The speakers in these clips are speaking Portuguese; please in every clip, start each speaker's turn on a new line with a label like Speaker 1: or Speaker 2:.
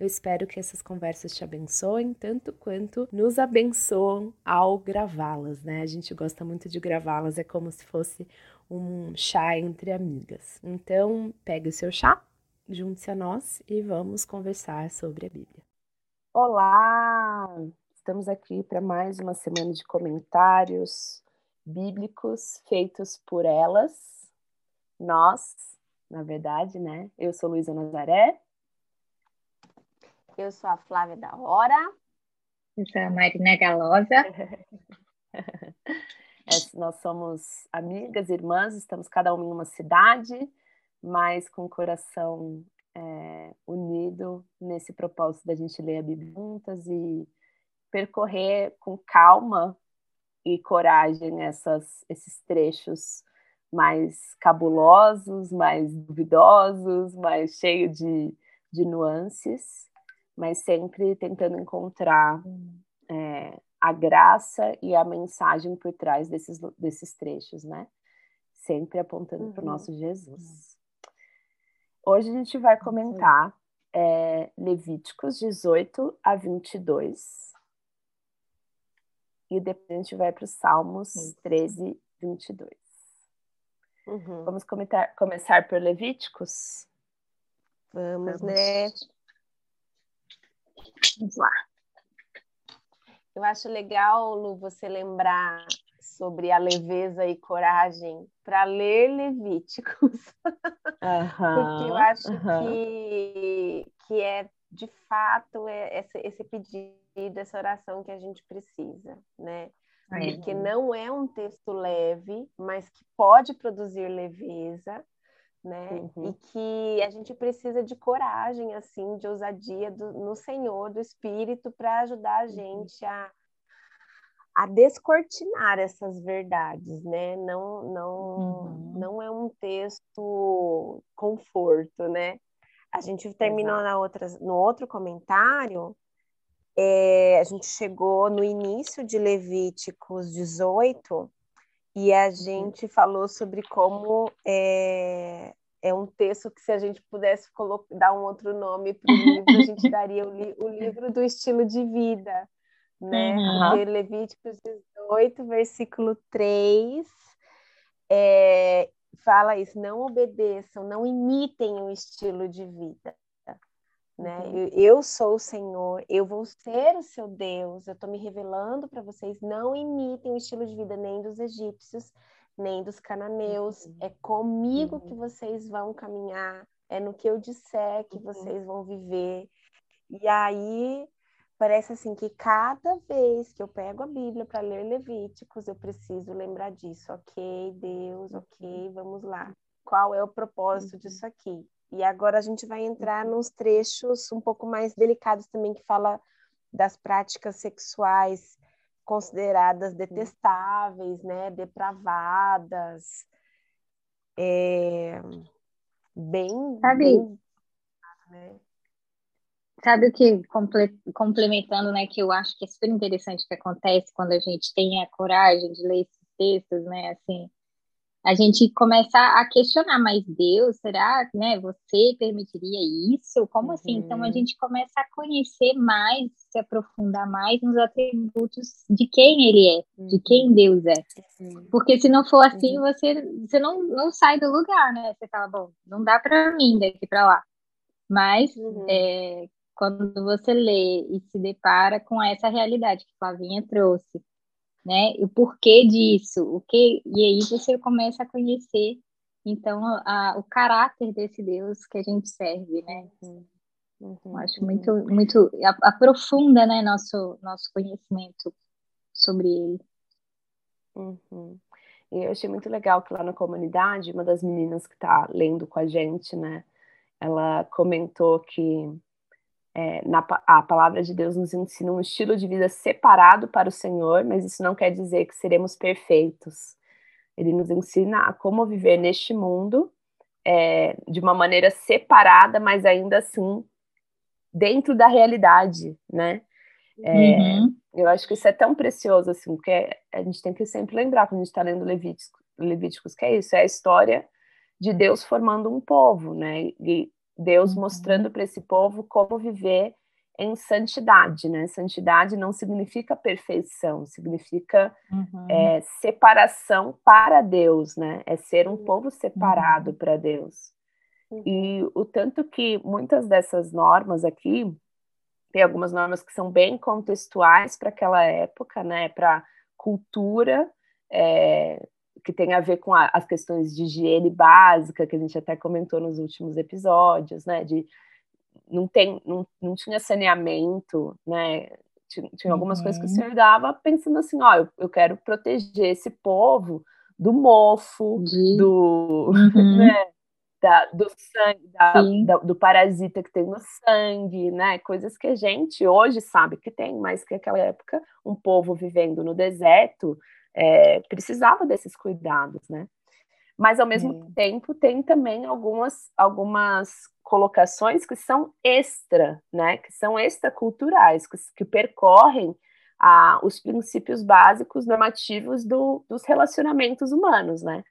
Speaker 1: Eu espero que essas conversas te abençoem tanto quanto nos abençoam ao gravá-las, né? A gente gosta muito de gravá-las, é como se fosse um chá entre amigas. Então, pegue o seu chá, junte-se a nós e vamos conversar sobre a Bíblia. Olá! Estamos aqui para mais uma semana de comentários bíblicos feitos por elas, nós, na verdade, né? Eu sou Luísa Nazaré.
Speaker 2: Eu sou a Flávia da Hora.
Speaker 3: Eu sou a Marina Galosa.
Speaker 1: é, nós somos amigas, irmãs, estamos cada uma em uma cidade, mas com o coração é, unido nesse propósito da gente ler a Bíblia juntas e percorrer com calma e coragem essas, esses trechos mais cabulosos, mais duvidosos, mais cheios de, de nuances mas sempre tentando encontrar é, a graça e a mensagem por trás desses, desses trechos, né? Sempre apontando uhum. para o nosso Jesus. Hoje a gente vai comentar é, Levíticos 18 a 22. E depois a gente vai para os Salmos 13, 22. Uhum. Vamos comentar, começar por Levíticos?
Speaker 2: Vamos, Vamos. né? Vamos lá. Eu acho legal, Lu, você lembrar sobre a leveza e coragem para ler Levíticos. Porque eu acho que, que é, de fato, é esse, esse pedido, essa oração que a gente precisa, né? Porque não é um texto leve, mas que pode produzir leveza, né? Uhum. E que a gente precisa de coragem, assim, de ousadia do, no Senhor, do Espírito, para ajudar a uhum. gente uhum. a, a descortinar essas verdades, né? Não, não, uhum. não é um texto conforto, né? A gente terminou na outra, no outro comentário, é, a gente chegou no início de Levíticos 18, e a gente falou sobre como é, é um texto que, se a gente pudesse dar um outro nome para o livro, a gente daria o, li, o, livro do estilo de vida, né? Uhum. Porque Levíticos 18, versículo 3, é, fala isso: não obedeçam, não imitem o estilo de vida. Né? Uhum. Eu, eu, sou o Senhor, eu vou ser o seu Deus, eu estou me revelando para vocês. Não imitem o estilo de vida nem dos egípcios, nem dos cananeus. Uhum. É comigo uhum. que vocês vão caminhar, é no que eu disser que uhum. vocês vão viver. E aí parece assim que cada vez que eu pego a Bíblia para ler Levíticos, eu preciso lembrar disso. Ok, Deus, ok, uhum. vamos lá. Qual é o propósito uhum. disso aqui? E agora a gente vai entrar uhum. nos trechos um pouco mais delicados também, que fala das práticas sexuais consideradas detestáveis, né, depravadas, é, bem,
Speaker 3: sabe,
Speaker 2: bem,
Speaker 3: né? sabe o que complementando, né, que eu acho que é super interessante que acontece quando a gente tem a coragem de ler esses textos, né, assim, a gente começa a questionar, mas Deus, será, né? Você permitiria isso? Como uhum. assim? Então a uhum. gente começa a conhecer mais, se aprofundar mais nos atributos de quem Ele é, uhum. de quem Deus é. Uhum. Porque se não for assim, uhum. você, você não, não sai do lugar, né? Você fala, bom, não dá para mim daqui para lá. Mas uhum. é, quando você lê e se depara com essa realidade que Flavinha trouxe, né? O porquê disso, o que e aí você começa a conhecer então a, o caráter desse Deus que a gente serve, né? Uhum. Uhum. Acho muito muito aprofunda, né, nosso nosso conhecimento sobre ele.
Speaker 1: Uhum. E eu achei muito legal que lá na comunidade, uma das meninas que está lendo com a gente, né, ela comentou que é, na, a palavra de Deus nos ensina um estilo de vida separado para o Senhor, mas isso não quer dizer que seremos perfeitos. Ele nos ensina a como viver neste mundo é, de uma maneira separada, mas ainda assim dentro da realidade, né? É, uhum. Eu acho que isso é tão precioso, assim, porque a gente tem que sempre lembrar, quando a gente está lendo Levíticos, Levíticos, que é isso, é a história de Deus formando um povo, né? E Deus uhum. mostrando para esse povo como viver em santidade, né? Santidade não significa perfeição, significa uhum. é, separação para Deus, né? É ser um povo separado uhum. para Deus. Uhum. E o tanto que muitas dessas normas aqui, tem algumas normas que são bem contextuais para aquela época, né? Para cultura, é, que tem a ver com a, as questões de higiene básica, que a gente até comentou nos últimos episódios, né? De não, tem, não, não tinha saneamento, né? Tinha, tinha algumas uhum. coisas que o uhum. senhor dava pensando assim, ó, eu, eu quero proteger esse povo do mofo, de... do, uhum. né, da, do sangue, da, da, do parasita que tem no sangue, né? Coisas que a gente hoje sabe que tem, mas que naquela época um povo vivendo no deserto é, precisava desses cuidados, né? Mas ao mesmo tempo tem também algumas algumas colocações que são extra, né? Que são extraculturais, que, que percorrem a, os princípios básicos normativos do, dos relacionamentos humanos, né?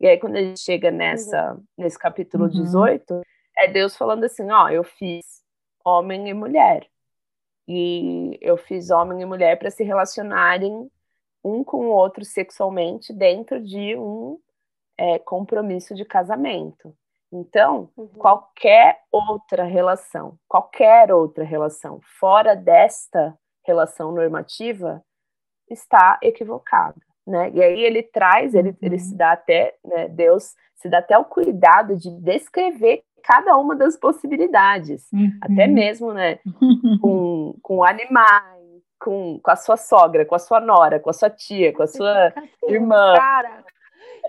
Speaker 1: E aí, quando a gente chega nessa, uhum. nesse capítulo uhum. 18, é Deus falando assim: ó, eu fiz homem e mulher. E eu fiz homem e mulher para se relacionarem um com o outro sexualmente dentro de um é, compromisso de casamento. Então, uhum. qualquer outra relação, qualquer outra relação fora desta relação normativa está equivocada, né? E aí ele traz, ele, uhum. ele se dá até, né, Deus se dá até o cuidado de descrever cada uma das possibilidades, uhum. até mesmo, né, com, com animais, com, com a sua sogra, com a sua nora, com a sua tia, com a sua irmã.
Speaker 2: Cara,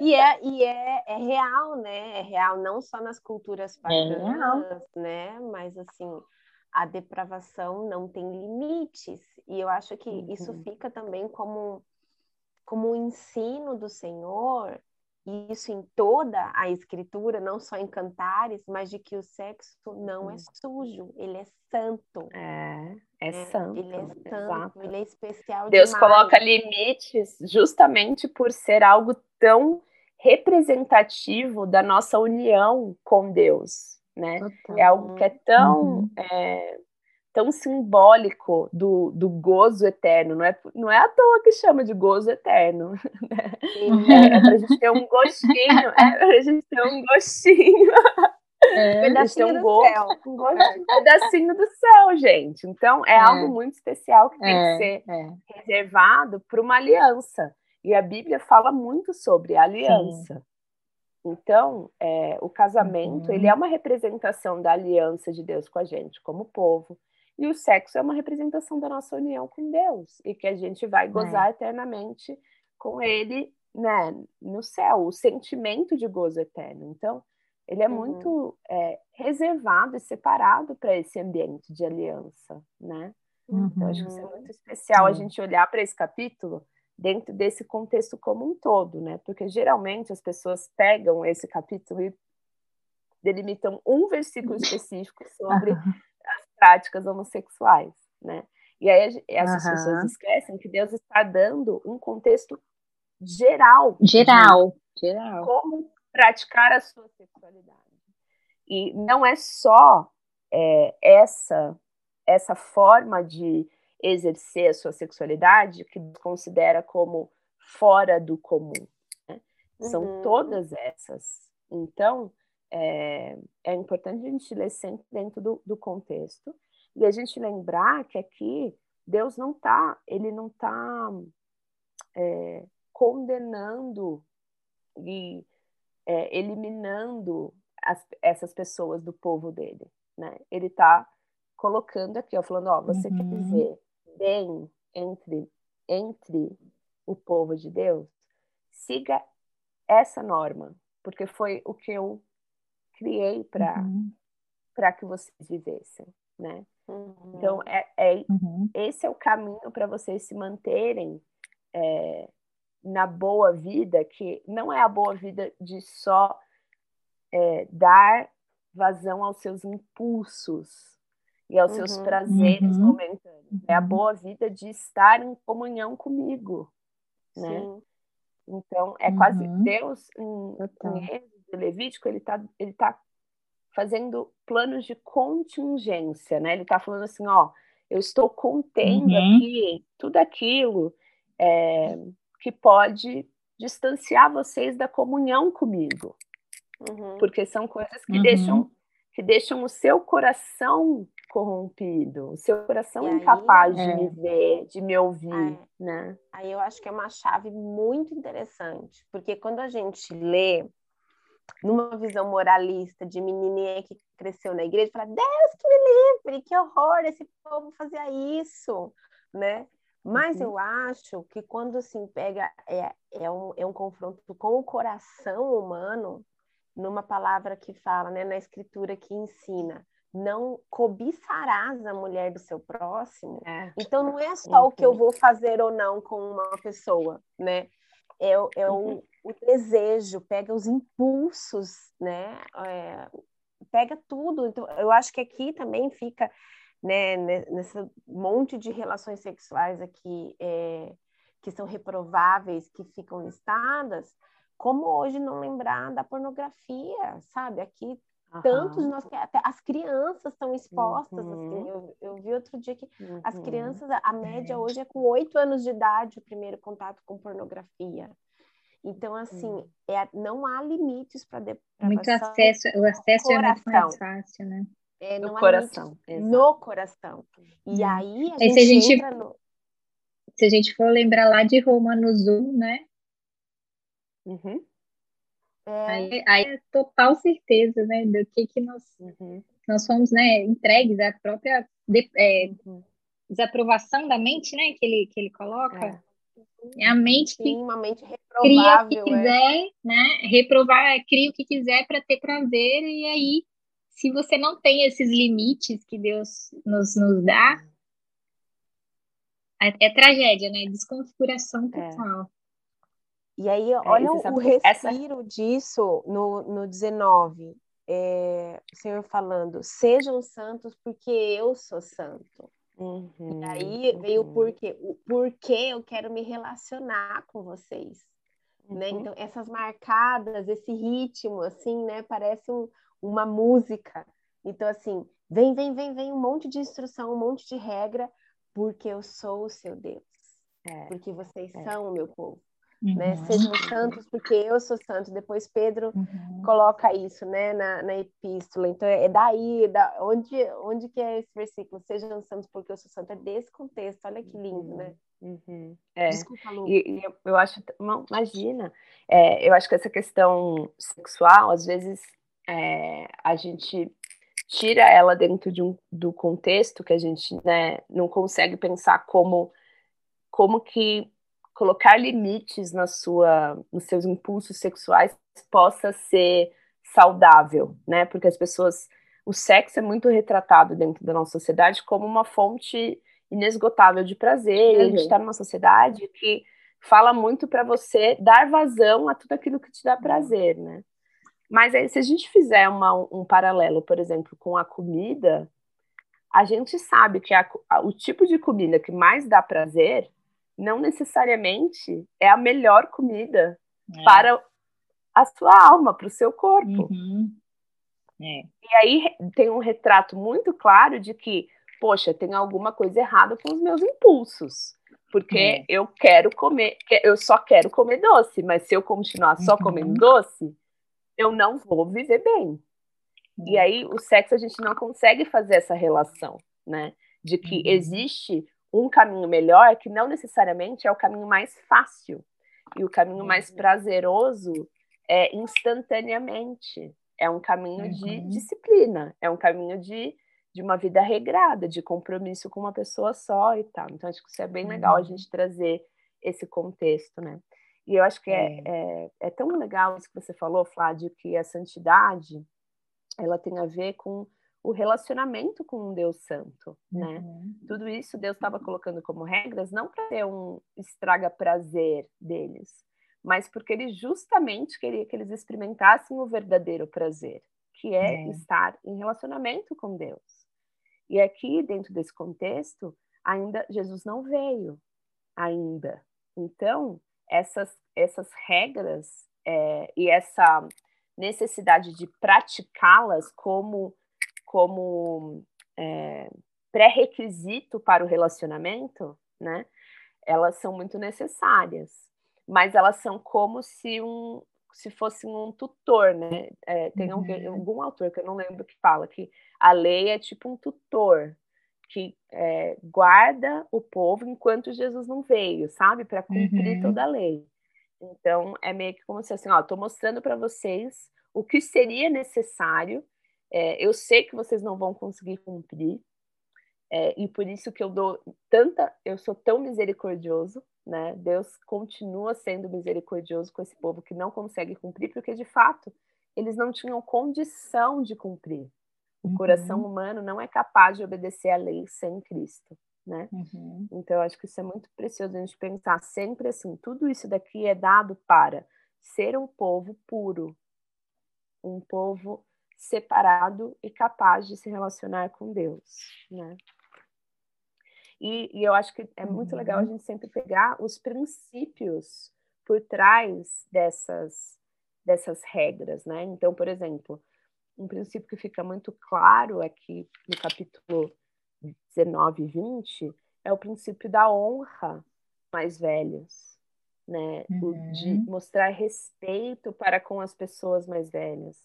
Speaker 2: e é, e é, é real, né? É real não só nas culturas é paganas, é né? Mas assim, a depravação não tem limites. E eu acho que uhum. isso fica também como, como um ensino do Senhor, isso em toda a escritura, não só em cantares, mas de que o sexo não é sujo, ele é santo.
Speaker 1: É, é, é santo.
Speaker 2: Ele é santo, exato. ele é especial
Speaker 1: Deus
Speaker 2: demais.
Speaker 1: coloca limites justamente por ser algo tão representativo da nossa união com Deus, né? Total. É algo que é tão uhum. é, tão simbólico do, do gozo eterno, não é, não é à toa que chama de gozo eterno, né? É, é para a gente ter um gostinho, é para a gente ter um gostinho.
Speaker 2: É, pedacinho um do céu.
Speaker 1: Um gostinho, pedacinho do céu, gente. Então, é, é. algo muito especial que tem que é, ser é. reservado para uma aliança. E a Bíblia fala muito sobre aliança. Sim. Então, é, o casamento, uhum. ele é uma representação da aliança de Deus com a gente, como povo. E o sexo é uma representação da nossa união com Deus. E que a gente vai gozar é. eternamente com ele, né, no céu. O sentimento de gozo eterno. Então, ele é uhum. muito é, reservado e separado para esse ambiente de aliança, né? Uhum. Então, acho que isso é muito especial a gente olhar para esse capítulo dentro desse contexto como um todo, né? Porque geralmente as pessoas pegam esse capítulo e delimitam um versículo específico sobre práticas homossexuais, né? E aí essas uhum. pessoas esquecem que Deus está dando um contexto geral.
Speaker 3: Geral, geral.
Speaker 1: Como praticar a sua sexualidade. E não é só é, essa essa forma de exercer a sua sexualidade que considera como fora do comum. Né? Uhum. São todas essas. Então, é, é, importante a gente ler sempre dentro do, do, contexto e a gente lembrar que aqui Deus não está, ele não está é, condenando e é, eliminando as, essas pessoas do povo dele, né? Ele está colocando aqui, ó, falando, ó, você uhum. quer viver bem entre, entre o povo de Deus, siga essa norma, porque foi o que eu criei para uhum. que vocês vivessem, né? Uhum. Então, é, é uhum. esse é o caminho para vocês se manterem é, na boa vida, que não é a boa vida de só é, dar vazão aos seus impulsos e aos uhum. seus prazeres uhum. momentâneos. É a uhum. boa vida de estar em comunhão comigo, né? Sim. Então, é quase uhum. Deus, em, em Levítico, ele está ele tá fazendo planos de contingência, né? Ele está falando assim, ó, eu estou contendo uhum. aqui tudo aquilo é, que pode distanciar vocês da comunhão comigo, uhum. porque são coisas que uhum. deixam que deixam o seu coração corrompido, o seu coração aí, incapaz é. de me ver, de me ouvir, aí, né?
Speaker 2: Aí eu acho que é uma chave muito interessante, porque quando a gente lê numa visão moralista de menininha que cresceu na igreja, fala, Deus que me livre, que horror, esse povo fazia isso, né? Mas uhum. eu acho que quando assim pega é, é, um, é um confronto com o coração humano, numa palavra que fala, né, na escritura que ensina, não cobiçarás a mulher do seu próximo. É. Então não é só uhum. o que eu uhum. vou fazer ou não com uma pessoa, né? É, é o, o, desejo, pega os impulsos, né? É, pega tudo. Então, eu acho que aqui também fica, né, nesse monte de relações sexuais aqui é, que são reprováveis, que ficam listadas, como hoje não lembrar da pornografia, sabe? Aqui Uhum. Tantos nós até as crianças estão expostas, assim, uhum. assim. Eu, eu vi outro dia que uhum. as crianças, a média hoje é com oito anos de idade o primeiro contato com pornografia. Então, assim, é, não há limites para
Speaker 3: Muito acesso, o acesso é muito mais fácil, né?
Speaker 2: É, no coração. No coração. E uhum. aí a
Speaker 3: gente, se a gente entra no... Se a gente for lembrar lá de Romanos 1, né? Uhum. É... Aí, aí é total certeza, né, do que que nós, uhum. nós fomos, né, entregues à própria de, é, uhum. desaprovação da mente, né, que ele, que ele coloca. É. é a mente que
Speaker 2: Sim, uma mente cria o que
Speaker 3: é. quiser, é. né, reprovar, cria o que quiser para ter prazer, e aí, se você não tem esses limites que Deus nos, nos dá, é, é tragédia, né, desconfiguração total.
Speaker 2: E aí, é, olha o, o respiro essa... disso no, no 19. É, o Senhor falando, sejam santos porque eu sou santo. Uhum, e aí uhum. veio o porquê. O porquê eu quero me relacionar com vocês. Né? Uhum. Né? Então, essas marcadas, esse ritmo, assim, né? Parece um, uma música. Então, assim, vem, vem, vem, vem um monte de instrução, um monte de regra, porque eu sou o seu Deus. É, porque vocês é. são o meu povo. Né? Uhum. Né? Sejam santos, porque eu sou santo. Depois Pedro uhum. coloca isso, né, na, na epístola. Então é daí, da onde, onde que é esse versículo? Sejam santos, porque eu sou santo. É desse contexto. Olha que lindo, né?
Speaker 1: Uhum. É. Desculpa, Lu. E, e eu, eu, acho, não, imagina, é, eu acho que essa questão sexual, às vezes, é, a gente tira ela dentro de um, do contexto que a gente né, não consegue pensar como, como que colocar limites na sua, nos seus impulsos sexuais possa ser saudável, né? Porque as pessoas, o sexo é muito retratado dentro da nossa sociedade como uma fonte inesgotável de prazer. Uhum. E a gente está numa sociedade que fala muito para você dar vazão a tudo aquilo que te dá prazer, né? Mas aí, se a gente fizer uma, um paralelo, por exemplo, com a comida, a gente sabe que a, a, o tipo de comida que mais dá prazer não necessariamente é a melhor comida é. para a sua alma, para o seu corpo. Uhum. É. E aí tem um retrato muito claro de que, poxa, tem alguma coisa errada com os meus impulsos. Porque é. eu quero comer, eu só quero comer doce, mas se eu continuar só uhum. comendo doce, eu não vou viver bem. E é. aí o sexo a gente não consegue fazer essa relação, né? De que uhum. existe um caminho melhor que não necessariamente é o caminho mais fácil. E o caminho uhum. mais prazeroso é instantaneamente. É um caminho uhum. de disciplina, é um caminho de, de uma vida regrada, de compromisso com uma pessoa só e tal. Então, acho que isso é bem legal a uhum. gente trazer esse contexto, né? E eu acho que é, é, é, tão legal isso que você falou, Flávio, que a santidade ela tem a ver com o relacionamento com um Deus santo, né? Uhum. Tudo isso Deus estava colocando como regras não para ter um estraga prazer deles, mas porque ele justamente queria que eles experimentassem o verdadeiro prazer, que é, é. estar em relacionamento com Deus. E aqui dentro desse contexto, ainda Jesus não veio ainda. Então, essas essas regras é, e essa necessidade de praticá-las como, como é, pré-requisito para o relacionamento, né? Elas são muito necessárias, mas elas são como se um se fosse um tutor, né? É, tem uhum. alguém, algum autor que eu não lembro que fala que a lei é tipo um tutor que é, guarda o povo enquanto Jesus não veio, sabe? Para cumprir uhum. toda a lei. Então, é meio que como se assim, ó, estou mostrando para vocês o que seria necessário. É, eu sei que vocês não vão conseguir cumprir, é, e por isso que eu dou tanta, eu sou tão misericordioso, né? Deus continua sendo misericordioso com esse povo que não consegue cumprir, porque de fato eles não tinham condição de cumprir. O uhum. coração humano não é capaz de obedecer à lei sem Cristo né? Uhum. Então, eu acho que isso é muito precioso a gente pensar sempre assim: tudo isso daqui é dado para ser um povo puro, um povo separado e capaz de se relacionar com Deus, né? E, e eu acho que é muito uhum. legal a gente sempre pegar os princípios por trás dessas, dessas regras, né? Então, por exemplo, um princípio que fica muito claro aqui no capítulo 19 e 20 é o princípio da honra mais velhos, né? Uhum. De mostrar respeito para com as pessoas mais velhas.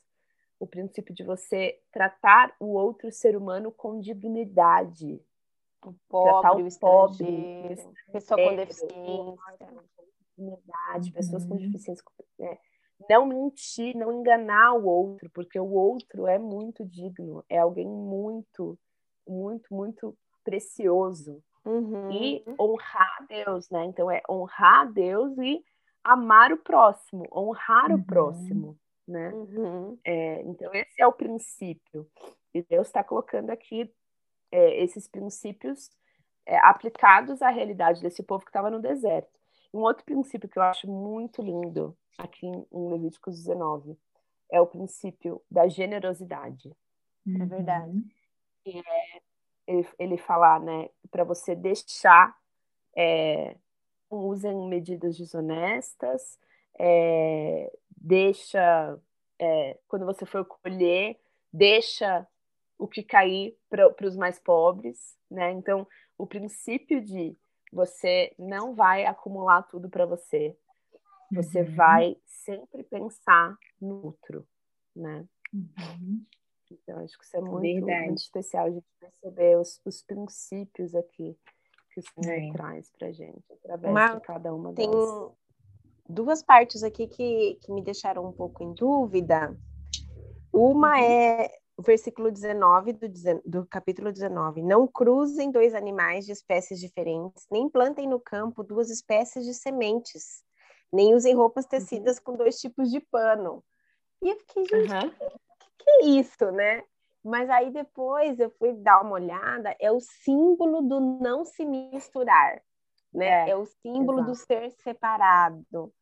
Speaker 1: O princípio de você tratar o outro ser humano com dignidade.
Speaker 2: O pobre, o pobre, pessoa com deficiência.
Speaker 1: Dignidade, pessoas com uhum. deficiência. Né? Não mentir, não enganar o outro, porque o outro é muito digno, é alguém muito muito, muito precioso. Uhum. E honrar a Deus, né? Então é honrar a Deus e amar o próximo, honrar uhum. o próximo, né? Uhum. É, então esse é o princípio. E Deus está colocando aqui é, esses princípios é, aplicados à realidade desse povo que estava no deserto. Um outro princípio que eu acho muito lindo aqui em, em Levíticos 19 é o princípio da generosidade.
Speaker 2: É verdade.
Speaker 1: É, ele, ele falar, né, para você deixar, é, usem medidas desonestas, é, deixa, é, quando você for colher, deixa o que cair para os mais pobres, né? Então, o princípio de você não vai acumular tudo para você, você uhum. vai sempre pensar no outro, né? Uhum. Então, acho que isso é muito, muito especial a gente perceber os, os princípios aqui que o Senhor é. traz para gente, através uma, de cada uma
Speaker 2: tem delas. Duas partes aqui que, que me deixaram um pouco em dúvida. Uma uhum. é o versículo 19 do, do capítulo 19. Não cruzem dois animais de espécies diferentes, nem plantem no campo duas espécies de sementes, nem usem roupas uhum. tecidas com dois tipos de pano. E eu fiquei, gente, uhum que é isso, né? Mas aí depois eu fui dar uma olhada, é o símbolo do não se misturar, né? É, é o símbolo exato. do ser separado.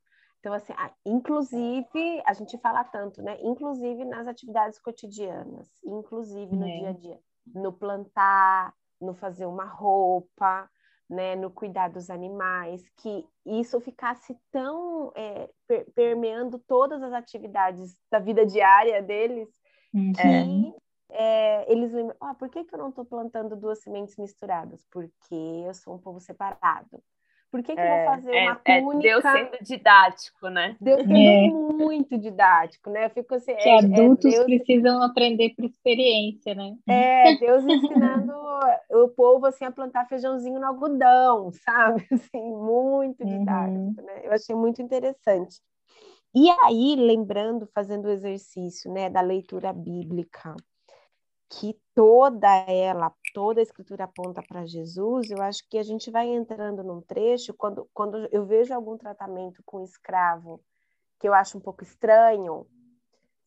Speaker 2: Então, assim, inclusive, a gente fala tanto, né? Inclusive nas atividades cotidianas, inclusive no é. dia a dia, no plantar, no fazer uma roupa, né? No cuidar dos animais, que isso ficasse tão é, permeando todas as atividades da vida diária deles, Uhum. é, eles lembram, ah, por que, que eu não estou plantando duas sementes misturadas? Porque eu sou um povo separado. Por que, que é, eu vou fazer é, uma é, túnica?
Speaker 1: Deus sendo didático, né?
Speaker 2: Deus sendo é. muito didático, né? Eu fico assim,
Speaker 3: que é, adultos Deus... precisam aprender por experiência, né?
Speaker 2: É, Deus ensinando o povo assim a plantar feijãozinho no algodão, sabe? Assim, muito didático, uhum. né? Eu achei muito interessante. E aí, lembrando, fazendo o exercício né, da leitura bíblica, que toda ela, toda a escritura aponta para Jesus, eu acho que a gente vai entrando num trecho, quando, quando eu vejo algum tratamento com escravo que eu acho um pouco estranho,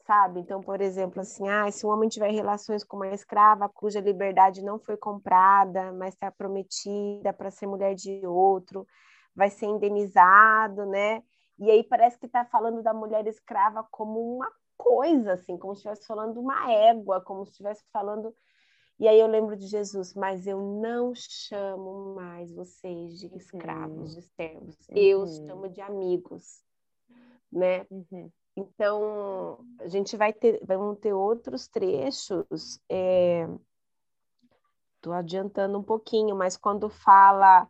Speaker 2: sabe? Então, por exemplo, assim, ah, se um homem tiver relações com uma escrava cuja liberdade não foi comprada, mas está prometida para ser mulher de outro, vai ser indenizado, né? E aí parece que está falando da mulher escrava como uma coisa, assim, como se estivesse falando uma égua, como se estivesse falando. E aí eu lembro de Jesus, mas eu não chamo mais vocês de escravos, uhum. de servos, uhum. eu os chamo de amigos, né? Uhum. Então, a gente vai ter, vamos ter outros trechos, estou é... adiantando um pouquinho, mas quando fala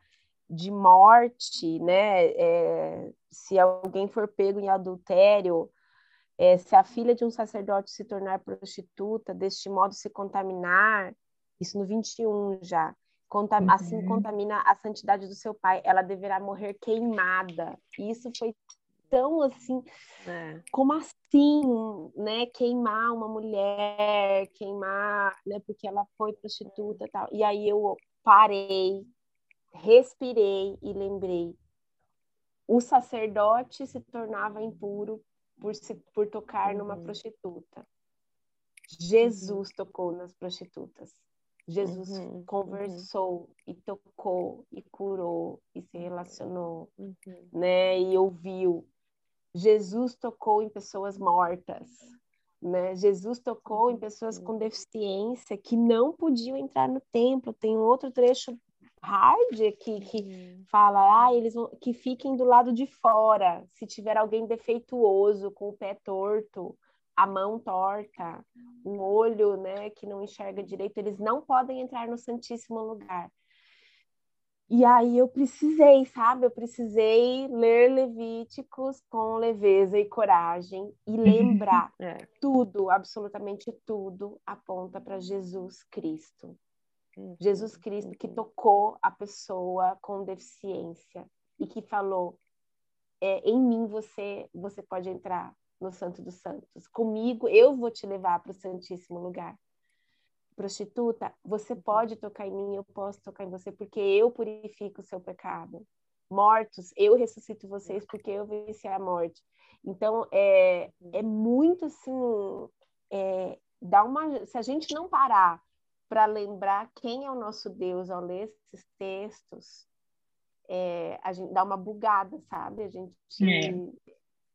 Speaker 2: de morte, né, é... se alguém for pego em adultério, é... se a filha de um sacerdote se tornar prostituta, deste modo se contaminar, isso no 21 já, Conta, uhum. assim contamina a santidade do seu pai, ela deverá morrer queimada. Isso foi tão assim, é. como assim, né? Queimar uma mulher, queimar, né? Porque ela foi prostituta e tal. E aí eu parei, respirei e lembrei. O sacerdote se tornava impuro por, se, por tocar uhum. numa prostituta. Jesus uhum. tocou nas prostitutas. Jesus uhum, uhum. conversou uhum. e tocou e curou e se relacionou, uhum. né? E ouviu. Jesus tocou em pessoas mortas, né? Jesus tocou em pessoas com deficiência que não podiam entrar no templo. Tem um outro trecho hard que uhum. fala, ah, eles que fiquem do lado de fora. Se tiver alguém defeituoso, com o pé torto, a mão torta, um olho, né, que não enxerga direito, eles não podem entrar no Santíssimo Lugar. E aí eu precisei, sabe? Eu precisei ler Levíticos com leveza e coragem e lembrar é. tudo, absolutamente tudo aponta para Jesus Cristo. Uhum. Jesus Cristo que tocou a pessoa com deficiência e que falou: é, em mim você você pode entrar no Santo dos Santos. Comigo eu vou te levar para o Santíssimo Lugar prostituta, você uhum. pode tocar em mim, eu posso tocar em você, porque eu purifico o seu pecado. Mortos, eu ressuscito vocês porque eu venci a morte. Então, é, é muito assim, é, dá uma, se a gente não parar para lembrar quem é o nosso Deus ao ler esses textos, é, a gente dá uma bugada, sabe? A gente é.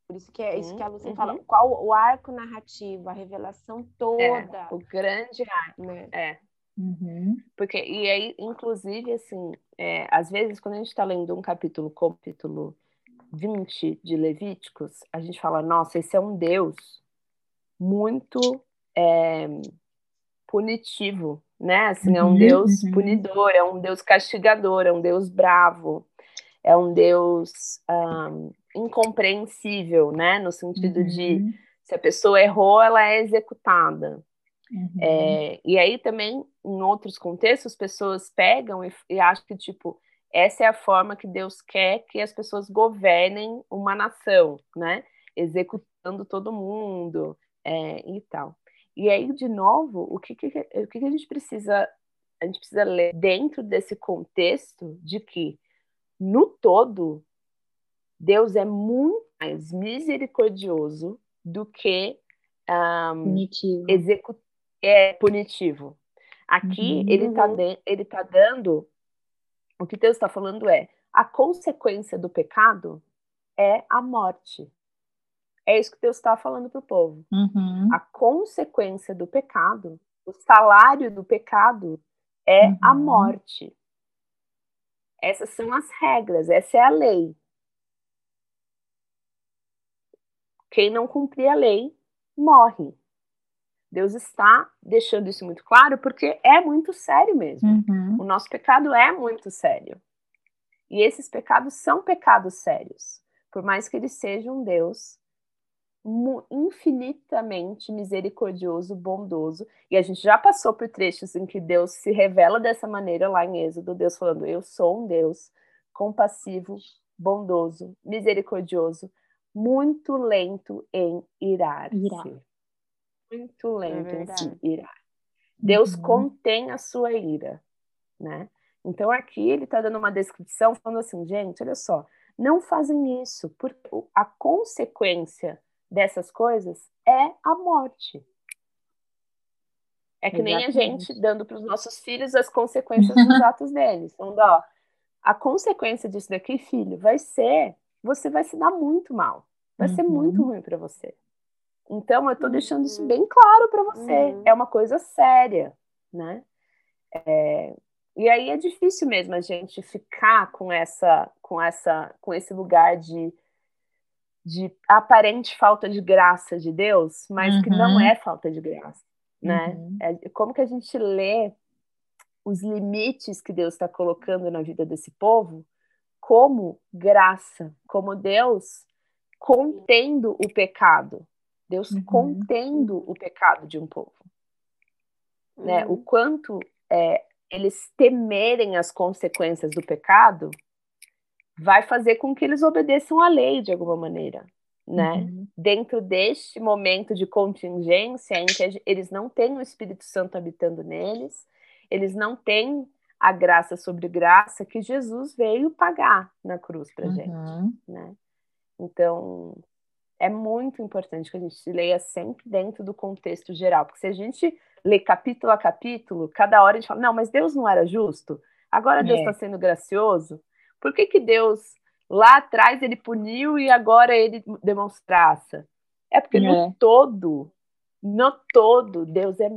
Speaker 2: Por isso que é isso que a Lucy uhum. fala. Qual o arco narrativo, a revelação toda. É,
Speaker 1: o grande arco. Né? É. Uhum. Porque, e aí, inclusive, assim, é, às vezes, quando a gente está lendo um capítulo como capítulo 20 de Levíticos, a gente fala, nossa, esse é um Deus muito é, punitivo, né? Assim, é um uhum, Deus uhum. punidor, é um Deus castigador, é um Deus bravo, é um Deus um, incompreensível, né? No sentido uhum. de se a pessoa errou, ela é executada. Uhum. É, e aí também, em outros contextos, pessoas pegam e, e acham que, tipo, essa é a forma que Deus quer que as pessoas governem uma nação, né? Executando todo mundo é, e tal. E aí, de novo, o que, que, o que, que a gente precisa a gente precisa ler dentro desse contexto de que, no todo, Deus é muito mais misericordioso do que um, punitivo. Execu é punitivo. Aqui uhum. ele está ele tá dando o que Deus está falando é a consequência do pecado é a morte. É isso que Deus está falando para o povo. Uhum. A consequência do pecado, o salário do pecado é uhum. a morte. Essas são as regras, essa é a lei. Quem não cumprir a lei morre. Deus está deixando isso muito claro porque é muito sério mesmo. Uhum. O nosso pecado é muito sério. E esses pecados são pecados sérios. Por mais que ele seja um Deus infinitamente misericordioso, bondoso. E a gente já passou por trechos em que Deus se revela dessa maneira lá em Êxodo, Deus falando: "Eu sou um Deus compassivo, bondoso, misericordioso, muito lento em irar-se. Irar. Muito é lento é em se irar. Deus uhum. contém a sua ira, né? Então aqui ele está dando uma descrição falando assim, gente, olha só, não fazem isso, porque a consequência dessas coisas é a morte. É que Exatamente. nem a gente dando para os nossos filhos as consequências dos atos deles. Então, ó, a consequência disso daqui, filho, vai ser você vai se dar muito mal. Vai uhum. ser muito ruim para você. Então, eu estou deixando isso bem claro para você. Uhum. É uma coisa séria, né? É... E aí é difícil mesmo a gente ficar com essa, com essa, com esse lugar de, de aparente falta de graça de Deus, mas uhum. que não uhum. é falta de graça, né? Uhum. É, como que a gente lê os limites que Deus está colocando na vida desse povo como graça, como Deus contendo o pecado, Deus uhum. contendo o pecado de um povo, né? uhum. né? O quanto é, eles temerem as consequências do pecado vai fazer com que eles obedeçam à lei de alguma maneira, né? Uhum. Dentro deste momento de contingência em que eles não têm o Espírito Santo habitando neles, eles não têm a graça sobre graça que Jesus veio pagar na cruz para uhum. gente, né? Então é muito importante que a gente leia sempre dentro do contexto geral, porque se a gente lê capítulo a capítulo, cada hora a gente fala, não, mas Deus não era justo, agora Deus está é. sendo gracioso, por que que Deus lá atrás ele puniu e agora ele demonstraça? É porque é. no todo, no todo, Deus é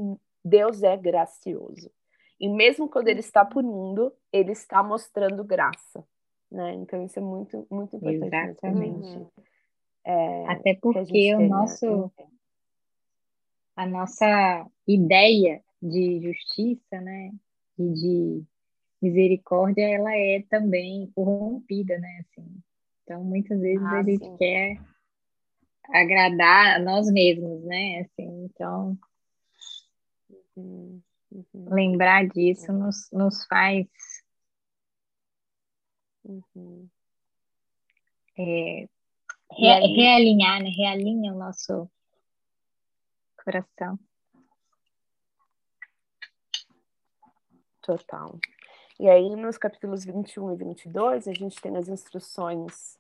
Speaker 1: Deus é gracioso. E mesmo quando ele está punindo, ele está mostrando graça. Né? Então isso é muito, muito importante. Exatamente.
Speaker 3: É, Até porque o nosso, a nossa ideia de justiça, né, e de misericórdia, ela é também corrompida, né, assim. Então, muitas vezes ah, a gente sim. quer agradar a nós mesmos, né, assim, então... Uhum. Uhum. Lembrar disso uhum. nos, nos faz uhum. é, re, realinhar, né? realinha o nosso coração.
Speaker 1: Total. E aí, nos capítulos 21 e 22, a gente tem as instruções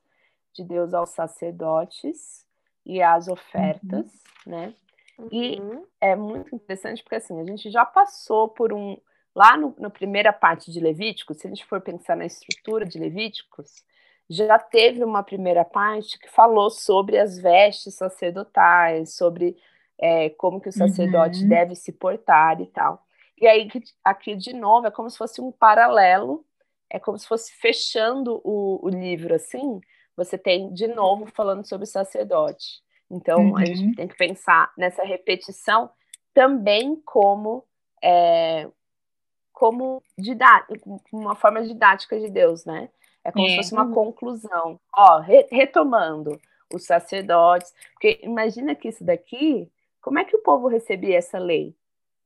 Speaker 1: de Deus aos sacerdotes e as ofertas, uhum. né? E uhum. é muito interessante porque assim, a gente já passou por um. Lá no, na primeira parte de Levíticos, se a gente for pensar na estrutura de Levíticos, já teve uma primeira parte que falou sobre as vestes sacerdotais, sobre é, como que o sacerdote uhum. deve se portar e tal. E aí, aqui de novo, é como se fosse um paralelo, é como se fosse fechando o, o livro assim. Você tem de novo falando sobre o sacerdote. Então, uhum. a gente uhum. tem que pensar nessa repetição também como é, como uma forma didática de Deus, né? É como é. se fosse uma uhum. conclusão. Ó, re retomando os sacerdotes, porque imagina que isso daqui, como é que o povo recebia essa lei?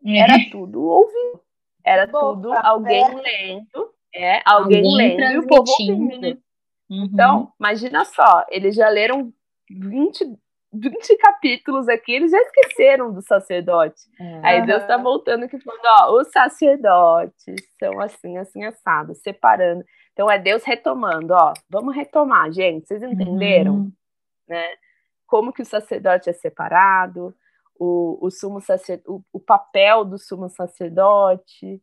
Speaker 1: Era tudo ouvido. Era Boa, tudo alguém é. lendo, é, alguém, alguém lendo e o povo ouvindo. Uhum. Então, imagina só, eles já leram 20, 20 capítulos aqui, eles já esqueceram do sacerdote. É. Aí Deus está voltando aqui falando, ó, os sacerdotes são assim, assim, assados, separando. Então é Deus retomando, ó, vamos retomar, gente, vocês entenderam? Uhum. Né? Como que o sacerdote é separado, o, o sumo sacerdote, o, o papel do sumo sacerdote,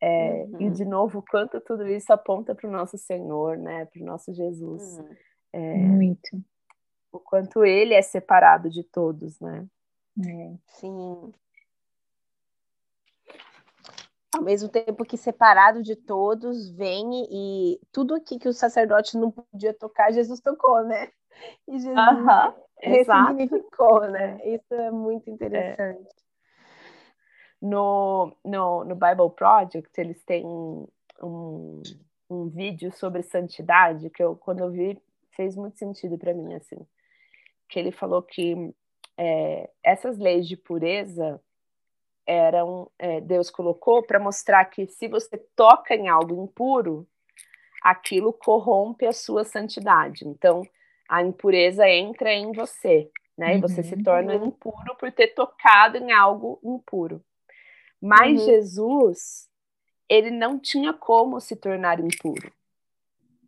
Speaker 1: é, uhum. e de novo, quanto tudo isso aponta para o nosso Senhor, né? Para o nosso Jesus. Uhum.
Speaker 3: É, Muito
Speaker 1: o quanto ele é separado de todos, né?
Speaker 2: É. Sim. Ao mesmo tempo que separado de todos, vem e tudo aqui que o sacerdote não podia tocar, Jesus tocou, né? E Jesus uh -huh. Ressignificou, né? Isso é muito interessante. É.
Speaker 1: No, no, no Bible Project, eles têm um, um vídeo sobre santidade que eu, quando eu vi, fez muito sentido para mim, assim que ele falou que é, essas leis de pureza eram é, Deus colocou para mostrar que se você toca em algo impuro, aquilo corrompe a sua santidade. Então, a impureza entra em você, né? E você se uhum. torna impuro por ter tocado em algo impuro. Mas uhum. Jesus, ele não tinha como se tornar impuro.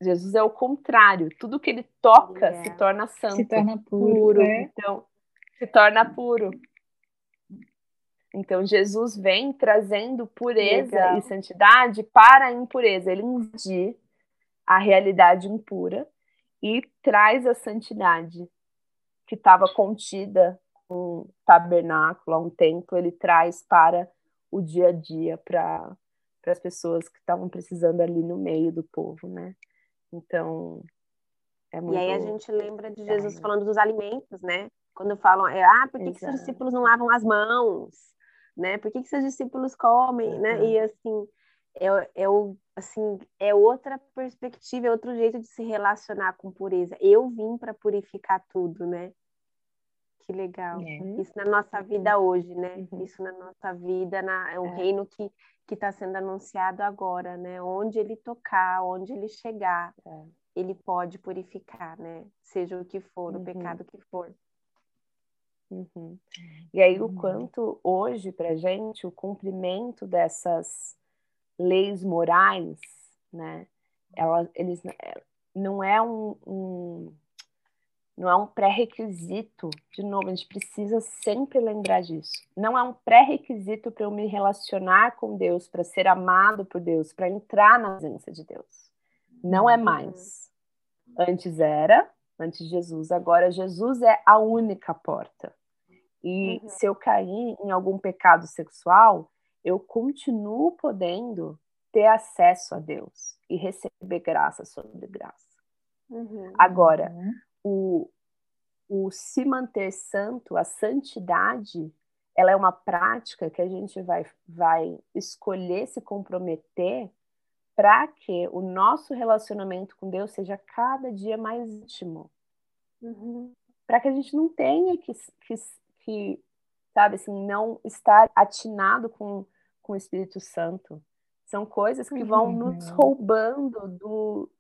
Speaker 1: Jesus é o contrário. Tudo que ele toca se torna santo,
Speaker 3: se torna puro. puro. É.
Speaker 1: Então, se torna puro. Então, Jesus vem trazendo pureza Legal. e santidade para a impureza. Ele invade a realidade impura e traz a santidade que estava contida um tabernáculo, um templo, ele traz para o dia a dia, para as pessoas que estavam precisando ali no meio do povo, né? Então,
Speaker 2: é muito... E aí a gente lembra de Jesus é, falando dos alimentos, né? Quando falam, é, ah, por que, que seus discípulos não lavam as mãos? Né? Por que, que seus discípulos comem, né? E assim, é, é, o, assim, é outra perspectiva, é outro jeito de se relacionar com pureza. Eu vim para purificar tudo, né? Que legal. É. Isso na nossa vida hoje, né? Uhum. Isso na nossa vida, na, é um é. reino que que está sendo anunciado agora, né? Onde ele tocar, onde ele chegar, é. ele pode purificar, né? Seja o que for, uhum. o pecado que for.
Speaker 1: Uhum. E aí, o uhum. quanto hoje, para gente, o cumprimento dessas leis morais, né? Ela, eles, é, não é um, um não é um pré-requisito. De novo, a gente precisa sempre lembrar disso. Não é um pré-requisito para eu me relacionar com Deus, para ser amado por Deus, para entrar na presença de Deus. Não é mais. Antes era, antes Jesus. Agora, Jesus é a única porta. E uhum. se eu cair em algum pecado sexual, eu continuo podendo ter acesso a Deus e receber graça sobre graça. Uhum. Agora, uhum o, o se manter santo, a santidade, ela é uma prática que a gente vai, vai escolher se comprometer para que o nosso relacionamento com Deus seja cada dia mais íntimo. Uhum. Para que a gente não tenha que, que, que, sabe assim, não estar atinado com, com o Espírito Santo. São coisas que vão uhum. nos roubando do,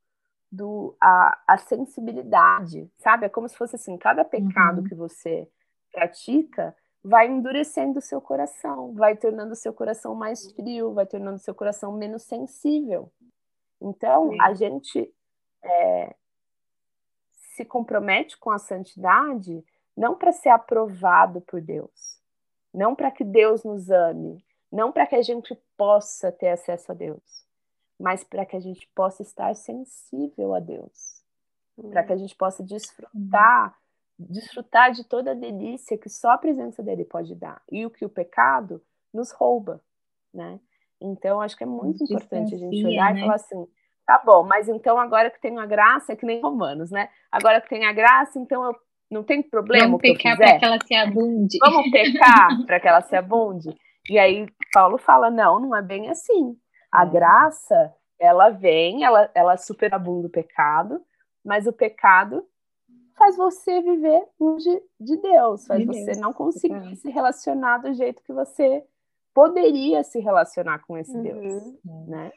Speaker 1: do, a, a sensibilidade, sabe? É como se fosse assim, cada pecado uhum. que você pratica vai endurecendo o seu coração, vai tornando o seu coração mais frio, vai tornando o seu coração menos sensível. Então, a gente é, se compromete com a santidade não para ser aprovado por Deus, não para que Deus nos ame, não para que a gente possa ter acesso a Deus, mas para que a gente possa estar sensível a Deus, para que a gente possa desfrutar, desfrutar de toda a delícia que só a presença dele pode dar e o que o pecado nos rouba, né? Então acho que é muito importante a gente olhar né? e falar assim, tá bom, mas então agora que tenho a graça, é que nem romanos, né? Agora que tenho a graça, então eu não tem problema Vamos
Speaker 3: pecar para que ela se abunde.
Speaker 1: Vamos pecar para que ela se abunde. E aí Paulo fala, não, não é bem assim. A é. graça, ela vem, ela, ela superabunda o pecado, mas o pecado faz você viver longe de Deus, faz de você Deus. não conseguir é. se relacionar do jeito que você poderia se relacionar com esse uhum. Deus, né?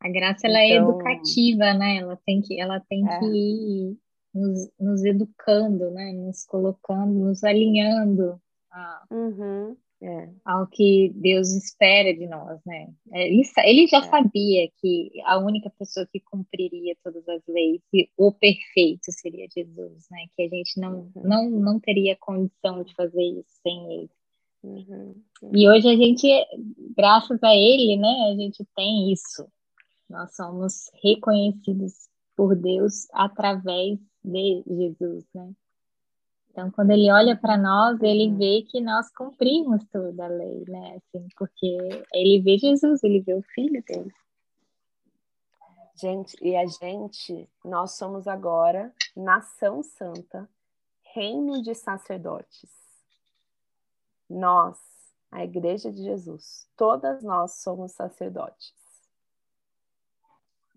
Speaker 3: A graça ela é então... é educativa, né? Ela tem que, ela tem é. que nos, nos, educando, né? Nos colocando, nos alinhando a, uhum. É. Ao que Deus espera de nós, né? É, ele, ele já é. sabia que a única pessoa que cumpriria todas as leis e o perfeito seria Jesus, né? Que a gente não, uhum. não, não teria condição de fazer isso sem ele. Uhum. Uhum. E hoje a gente, graças a ele, né? A gente tem isso. Nós somos reconhecidos por Deus através de Jesus, né? Então, quando ele olha para nós, ele uhum. vê que nós cumprimos toda a lei, né? Assim, porque ele vê Jesus, ele vê o filho dele.
Speaker 1: Gente, e a gente, nós somos agora nação santa, reino de sacerdotes. Nós, a igreja de Jesus, todas nós somos sacerdotes.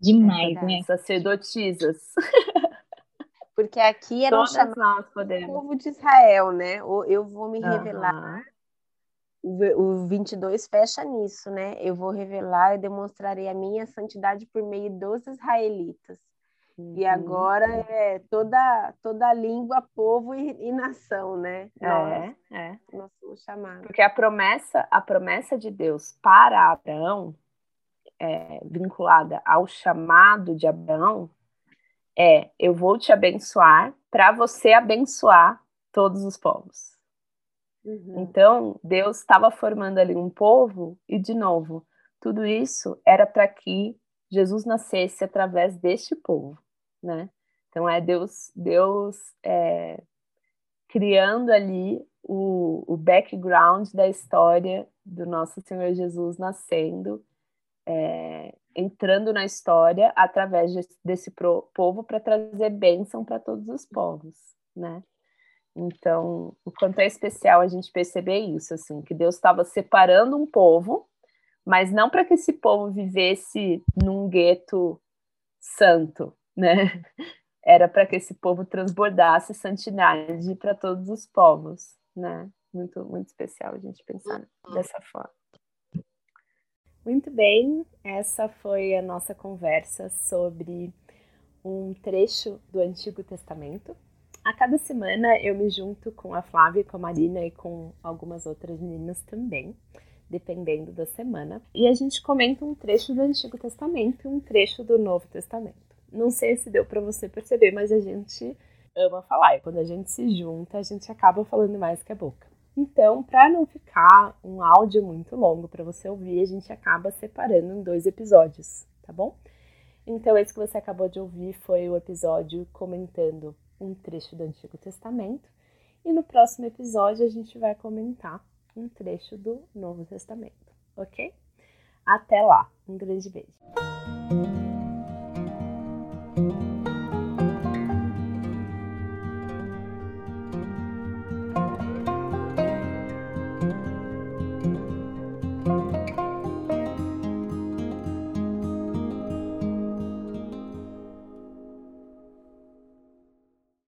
Speaker 3: Demais, é né?
Speaker 1: Sacerdotisas.
Speaker 2: Porque aqui era
Speaker 1: Todas um nós podemos.
Speaker 2: povo de Israel, né? Eu vou me revelar. Uhum. O 22 fecha nisso, né? Eu vou revelar e demonstrarei a minha santidade por meio dos israelitas. Uhum. E agora é toda, toda língua, povo e, e nação, né?
Speaker 1: É, é.
Speaker 2: Nós somos chamados.
Speaker 1: Porque a promessa, a promessa de Deus para Abraão, é, vinculada ao chamado de Abraão, é: eu vou te abençoar para você abençoar todos os povos. Uhum.
Speaker 2: Então, Deus estava formando ali um povo, e de novo, tudo isso era para que Jesus nascesse através deste povo, né? Então é Deus, Deus é, criando ali o, o background da história do nosso Senhor Jesus nascendo, é, entrando na história através de, desse povo para trazer bênção para todos os povos, né? Então, o quanto é especial a gente perceber isso, assim, que Deus estava separando um povo, mas não para que esse povo vivesse num gueto santo, né? Era para que esse povo transbordasse santidade para todos os povos, né? Muito, muito especial a gente pensar dessa forma.
Speaker 1: Muito bem, essa foi a nossa conversa sobre um trecho do Antigo Testamento. A cada semana eu me junto com a Flávia, com a Marina e com algumas outras meninas também, dependendo da semana, e a gente comenta um trecho do Antigo Testamento e um trecho do Novo Testamento. Não sei se deu para você perceber, mas a gente ama falar. E quando a gente se junta, a gente acaba falando mais que a boca. Então, para não ficar um áudio muito longo para você ouvir, a gente acaba separando em dois episódios, tá bom? Então, esse que você acabou de ouvir foi o episódio comentando um trecho do Antigo Testamento. E no próximo episódio a gente vai comentar um trecho do Novo Testamento, ok? Até lá, um grande beijo.